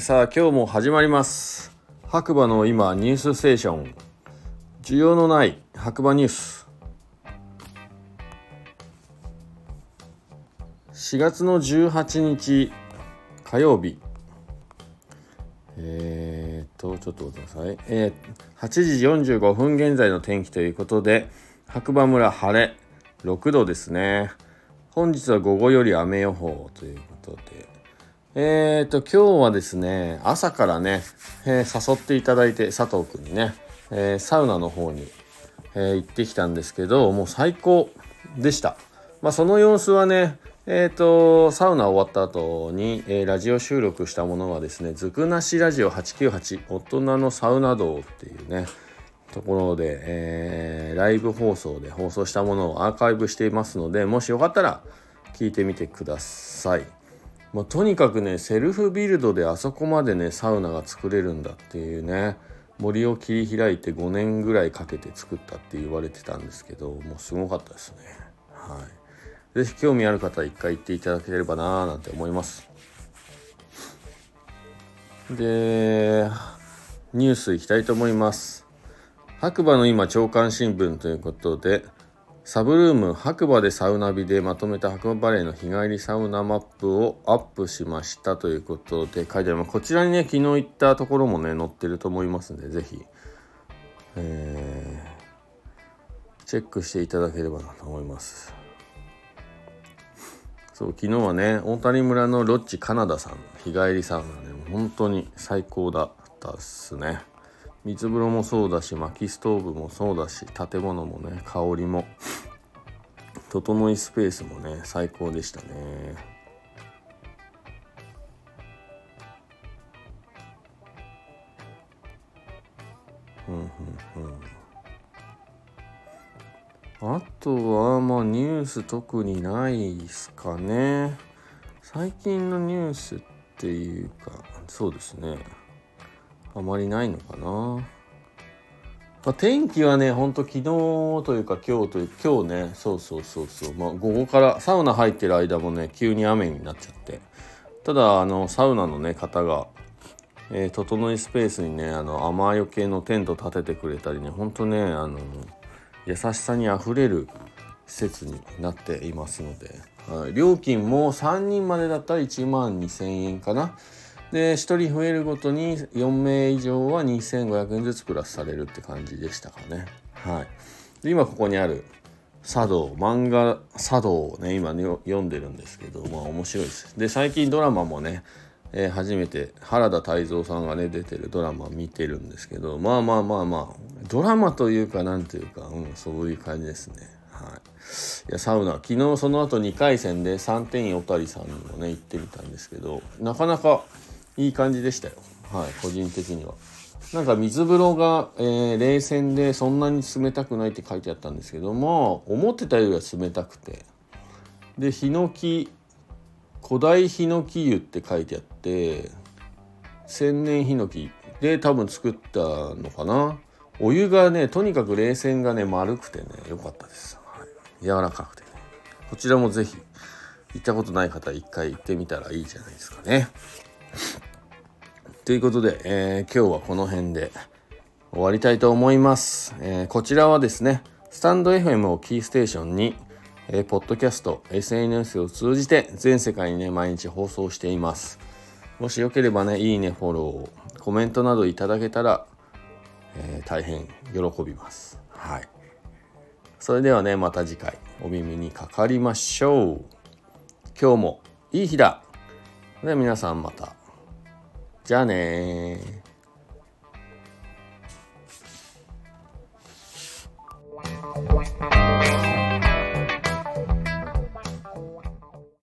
さあ今日も始まります。白馬の今ニュースステーション。需要のない白馬ニュース。4月の18日火曜日。えー、っとちょっと待ってください、えー、8時45分現在の天気ということで白馬村晴れ6度ですね。本日は午後より雨予報ということで。えーと、今日はですね、朝からね、えー、誘っていただいて、佐藤くんにね、えー、サウナの方に、え、行ってきたんですけど、もう最高でした。まあ、その様子はね、えっ、と、サウナ終わった後に、えラジオ収録したものはですね、ずくなしラジオ898、大人のサウナ道っていうね、ところで、えライブ放送で放送したものをアーカイブしていますので、もしよかったら聞いてみてください。まあ、とにかくねセルフビルドであそこまでねサウナが作れるんだっていうね森を切り開いて5年ぐらいかけて作ったって言われてたんですけどもうすごかったですね。はい。是非興味ある方は一回行っていただければなーなんて思います。でニュースいきたいと思います。白馬の今朝刊新聞ということでサブルーム白馬でサウナ日でまとめた白馬バレーの日帰りサウナマップをアップしましたということで書いてあります。こちらにね、昨日行ったところもね、載ってると思いますんで、ぜひ、えー、チェックしていただければなと思います。そう、昨日はね、大谷村のロッチカナダさん、日帰りサウナね、本当に最高だったっすね。水風呂もそうだし薪ストーブもそうだし建物もね香りも。整いスペースもね最高でしたね。うんうんうん。あとはまあニュース特にないですかね。最近のニュースっていうかそうですね。あまりないのかな。まあ、天気はね、ほんと昨日というか今日という、今日ね、そうそうそうそう、まあ午後からサウナ入ってる間もね、急に雨になっちゃって。ただ、あの、サウナのね、方が、えー、整いスペースにね、あの、雨よけのテント立ててくれたりね、ほんとね、あの、優しさにあふれる施設になっていますので、はい、料金も3人までだったら1万2000円かな。で1人増えるごとに4名以上は2500円ずつプラスされるって感じでしたかね。はい、で今ここにある茶道漫画茶道をね今ね読んでるんですけどまあ面白いです。で最近ドラマもね、えー、初めて原田泰造さんがね出てるドラマ見てるんですけどまあまあまあまあドラマというかなんというか、うん、そういう感じですね。はい、いやサウナ昨日その後2回戦で3点おたりさんにもね行ってみたんですけどなかなかいい感じでしたよ。はい、個人的には。なんか水風呂が、えー、冷泉でそんなに冷たくないって書いてあったんですけども、思ってたよりは冷たくて。で、ヒノキ、古代ヒノキ湯って書いてあって、千年ヒノキで多分作ったのかな。お湯がね、とにかく冷泉がね、丸くてね、良かったです。はい、柔らかくてね。こちらもぜひ、行ったことない方一回行ってみたらいいじゃないですかね。ということで、えー、今日はこの辺で終わりたいと思います。えー、こちらはですね、スタンド FM をキーステーションに、えー、ポッドキャスト、SNS を通じて全世界にね、毎日放送しています。もしよければね、いいね、フォロー、コメントなどいただけたら、えー、大変喜びます。はい。それではね、また次回お耳にかかりましょう。今日もいい日だ。で皆さんまた。じゃあね